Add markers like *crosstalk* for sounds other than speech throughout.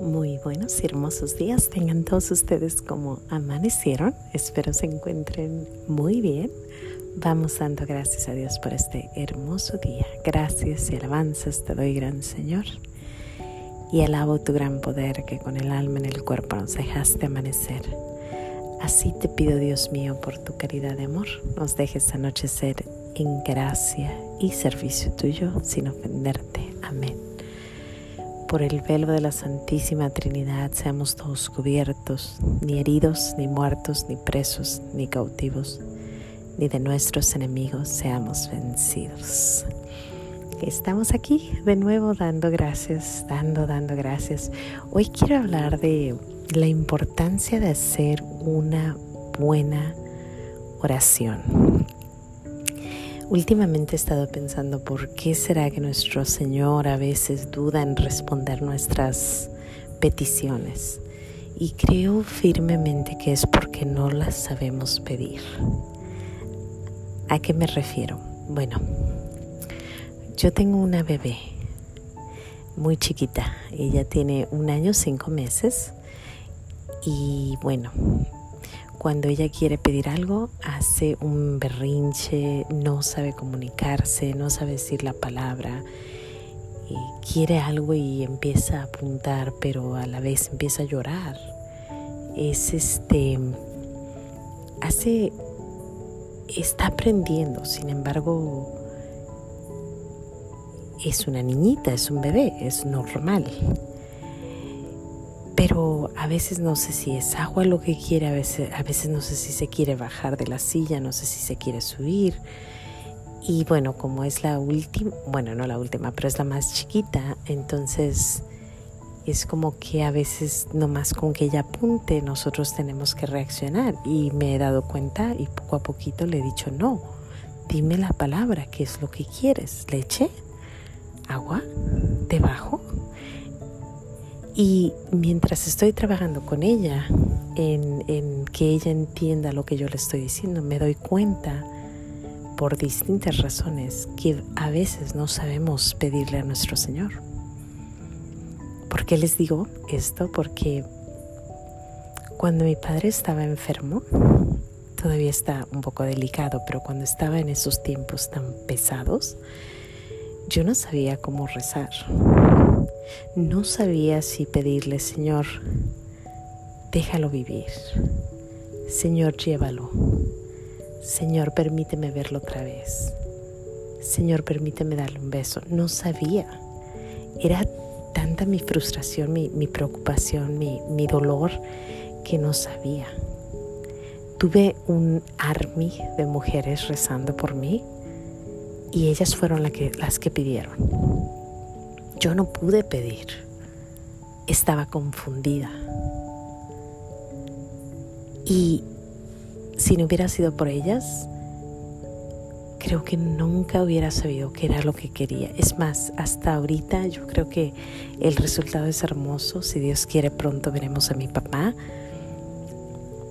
Muy buenos y hermosos días tengan todos ustedes como amanecieron. Espero se encuentren muy bien. Vamos dando gracias a Dios por este hermoso día. Gracias y alabanzas te doy, gran Señor. Y alabo tu gran poder que con el alma en el cuerpo nos dejaste amanecer. Así te pido, Dios mío, por tu caridad de amor, nos dejes anochecer en gracia y servicio tuyo sin ofenderte. Amén por el velo de la Santísima Trinidad seamos todos cubiertos, ni heridos, ni muertos, ni presos, ni cautivos, ni de nuestros enemigos seamos vencidos. Estamos aquí de nuevo dando gracias, dando, dando gracias. Hoy quiero hablar de la importancia de hacer una buena oración. Últimamente he estado pensando por qué será que nuestro Señor a veces duda en responder nuestras peticiones. Y creo firmemente que es porque no las sabemos pedir. ¿A qué me refiero? Bueno, yo tengo una bebé muy chiquita. Ella tiene un año, cinco meses. Y bueno, cuando ella quiere pedir algo, hace un berrinche, no sabe comunicarse, no sabe decir la palabra. quiere algo y empieza a apuntar, pero a la vez empieza a llorar. Es este. Hace. Está aprendiendo, sin embargo, es una niñita, es un bebé, es normal pero a veces no sé si es agua lo que quiere, a veces, a veces no sé si se quiere bajar de la silla, no sé si se quiere subir. Y bueno, como es la última, bueno, no la última, pero es la más chiquita, entonces es como que a veces nomás con que ella apunte nosotros tenemos que reaccionar. Y me he dado cuenta y poco a poquito le he dicho, no, dime la palabra, ¿qué es lo que quieres? ¿Leche? ¿Agua? ¿Debajo? Y mientras estoy trabajando con ella, en, que ella entienda lo que yo le estoy diciendo, me doy cuenta por distintas razones que a veces no sabemos pedirle a nuestro Señor. ¿Por qué les digo esto? Porque cuando mi padre estaba enfermo, todavía está un poco delicado, pero cuando estaba en esos tiempos tan pesados, yo no sabía cómo rezar. No sabía si pedirle, Señor, déjalo vivir. Señor, llévalo. Señor, permíteme verlo otra vez. Señor, permíteme darle un beso. No sabía. Era tanta mi frustración, mi, preocupación, mi, dolor, que no sabía. Tuve un army de mujeres rezando por mí y ellas fueron las que pidieron. Yo no pude pedir. Estaba confundida. Y si no hubiera sido por ellas, creo que nunca hubiera sabido qué era lo que quería. Es más, hasta ahorita yo creo que el resultado es hermoso. Si Dios quiere, pronto veremos a mi papá.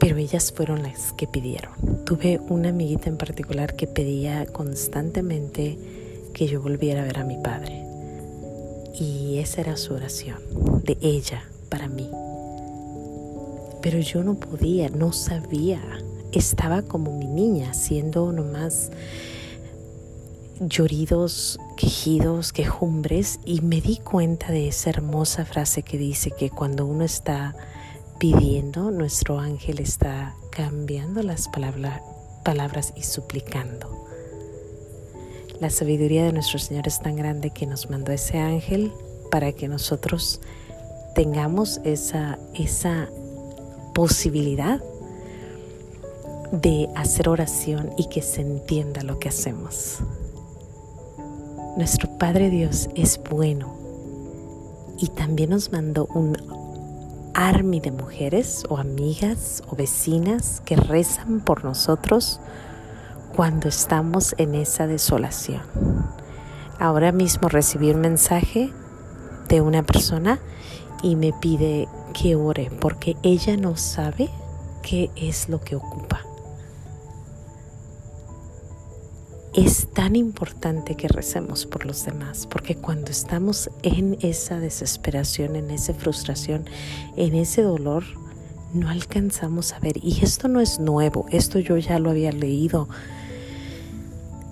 Pero ellas fueron las que pidieron. Tuve una amiguita en particular que pedía constantemente que yo volviera a ver a mi padre. Y esa era su oración de ella para mí. Pero yo no podía, no sabía. Estaba como mi niña, haciendo nomás lloridos, quejidos, quejumbres y me di cuenta de esa hermosa frase que dice que cuando uno está pidiendo, nuestro ángel está cambiando las palabras y suplicando. La sabiduría de nuestro Señor es tan grande que nos mandó ese ángel para que nosotros tengamos esa, esa posibilidad de hacer oración y que se entienda lo que hacemos. Nuestro Padre Dios es bueno y también nos mandó un army de mujeres o amigas o vecinas que rezan por nosotros cuando estamos en esa desolación. Ahora mismo recibí un mensaje de una persona y me pide que ore porque ella no sabe qué es lo que ocupa. es tan importante que recemos por los demás, porque cuando estamos en esa desesperación, en esa frustración, en ese dolor, no alcanzamos a ver. Y esto no es nuevo, esto yo ya lo había leído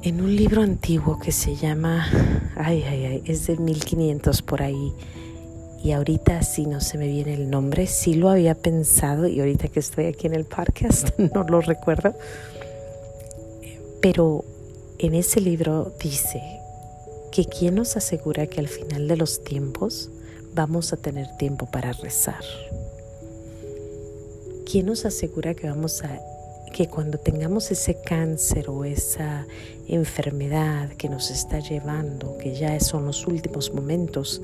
en un libro antiguo que se llama, ay, ay, ay, es de 1500 por ahí. Y ahorita sí no se me viene el nombre, sí lo había pensado y ahorita que estoy aquí en el podcast *laughs* no lo recuerdo. Pero en ese libro dice que quién nos asegura que al final de los tiempos vamos a tener tiempo para rezar. ¿Quién nos asegura que vamos a que cuando tengamos ese cáncer o esa enfermedad que nos está llevando, que ya son los últimos momentos,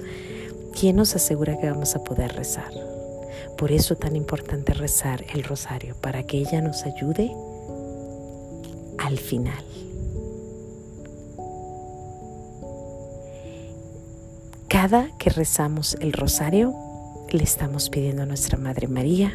¿quién nos asegura que vamos a poder rezar? Por eso es tan importante rezar el rosario, para que ella nos ayude al final. Cada que rezamos el rosario, le estamos pidiendo a nuestra Madre María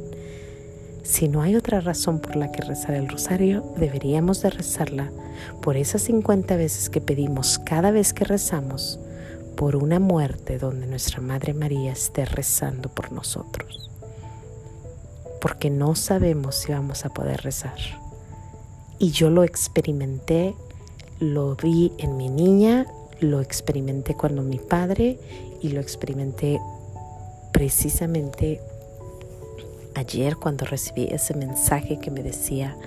Si no hay otra razón por la que rezar el rosario, deberíamos de rezarla por esas 50 veces que pedimos cada vez que rezamos por una muerte donde nuestra Madre María esté rezando por nosotros. Porque no sabemos si vamos a poder rezar. Y yo lo experimenté, lo vi en mi niña, lo experimenté cuando mi padre y lo experimenté precisamente ayer cuando recibí ese mensaje que me decía,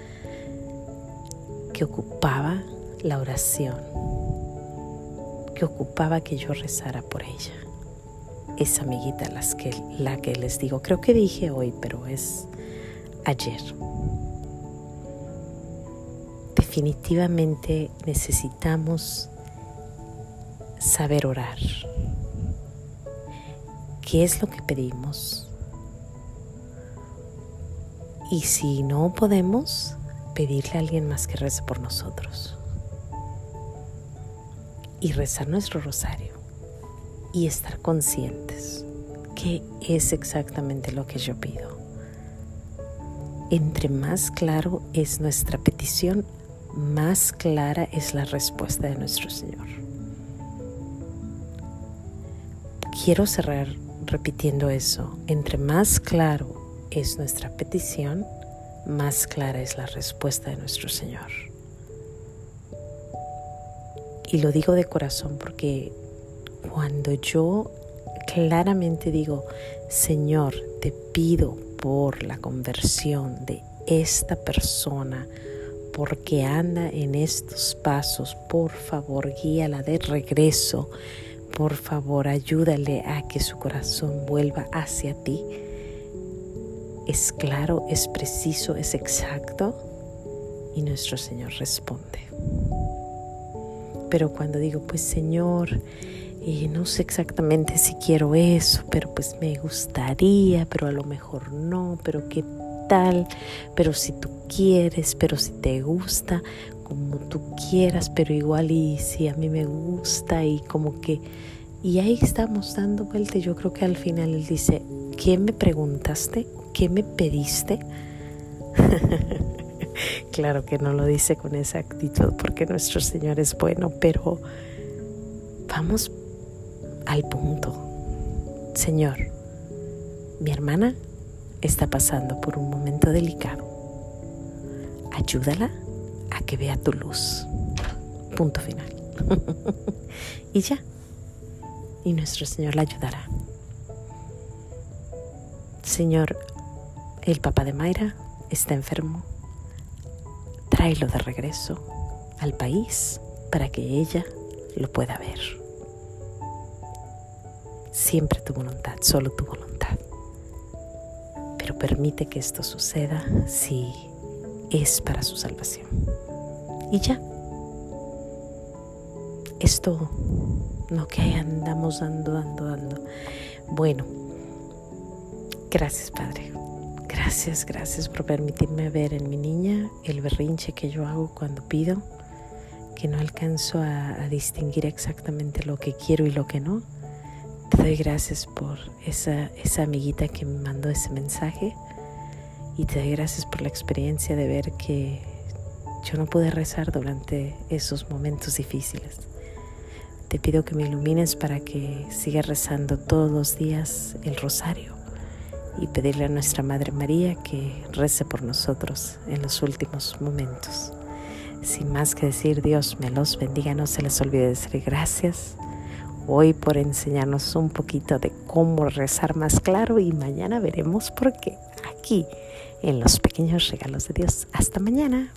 que ocupaba la oración, que ocupaba que yo rezara por ella. Esa amiguita las que, la que les digo, creo que dije hoy, pero es ayer. Definitivamente necesitamos saber orar. ¿Qué es lo que pedimos? Y si no podemos, pedirle a alguien más que rece por nosotros. Y rezar nuestro rosario. Y estar conscientes que es exactamente lo que yo pido. Entre más claro es nuestra petición, más clara es la respuesta de nuestro Señor. Quiero cerrar repitiendo eso. Entre más claro es nuestra petición, más clara es la respuesta de nuestro Señor. Y lo digo de corazón porque cuando yo claramente digo, Señor, te pido por la conversión de esta persona, porque anda en estos pasos, por favor, guíala de regreso, por favor, ayúdale a que su corazón vuelva hacia ti es claro, es preciso, es exacto y nuestro Señor responde. Pero cuando digo, pues Señor, no sé exactamente si quiero eso, pero pues me gustaría, pero a lo mejor no, pero qué tal, pero si tú quieres, pero si te gusta, como tú quieras, pero igual y si a mí me gusta y como que... Y ahí estamos dando vuelta. Yo creo que al final Él dice, ¿qué me preguntaste? ¿qué me pediste? *laughs* claro que no lo dice con esa actitud porque nuestro Señor es bueno, pero vamos al punto. Señor, mi hermana está pasando por un momento delicado. Ayúdala a que vea tu luz. Punto final. *laughs* y ya. Y nuestro Señor la ayudará. Señor, el papá de Mayra está enfermo. Tráelo de regreso al país para que ella lo pueda ver. Siempre tu voluntad, solo tu voluntad. Pero permite que esto suceda si es para su salvación. Y ya. Esto no que andamos dando, dando, dando. Bueno, gracias Padre. Gracias, gracias por permitirme ver en mi niña el berrinche que yo hago cuando pido, que no alcanzo a, distinguir exactamente lo que quiero y lo que no. Te doy gracias por esa, esa amiguita que me mandó ese mensaje y te doy gracias por la experiencia de ver que yo no pude rezar durante esos momentos difíciles. Te pido que me ilumines para que siga rezando todos los días el rosario y pedirle a nuestra Madre María que rece por nosotros en los últimos momentos. Sin más que decir, Dios me los bendiga, no se les olvide decir gracias hoy por enseñarnos un poquito de cómo rezar más claro y mañana veremos por qué aquí en los pequeños regalos de Dios. Hasta mañana.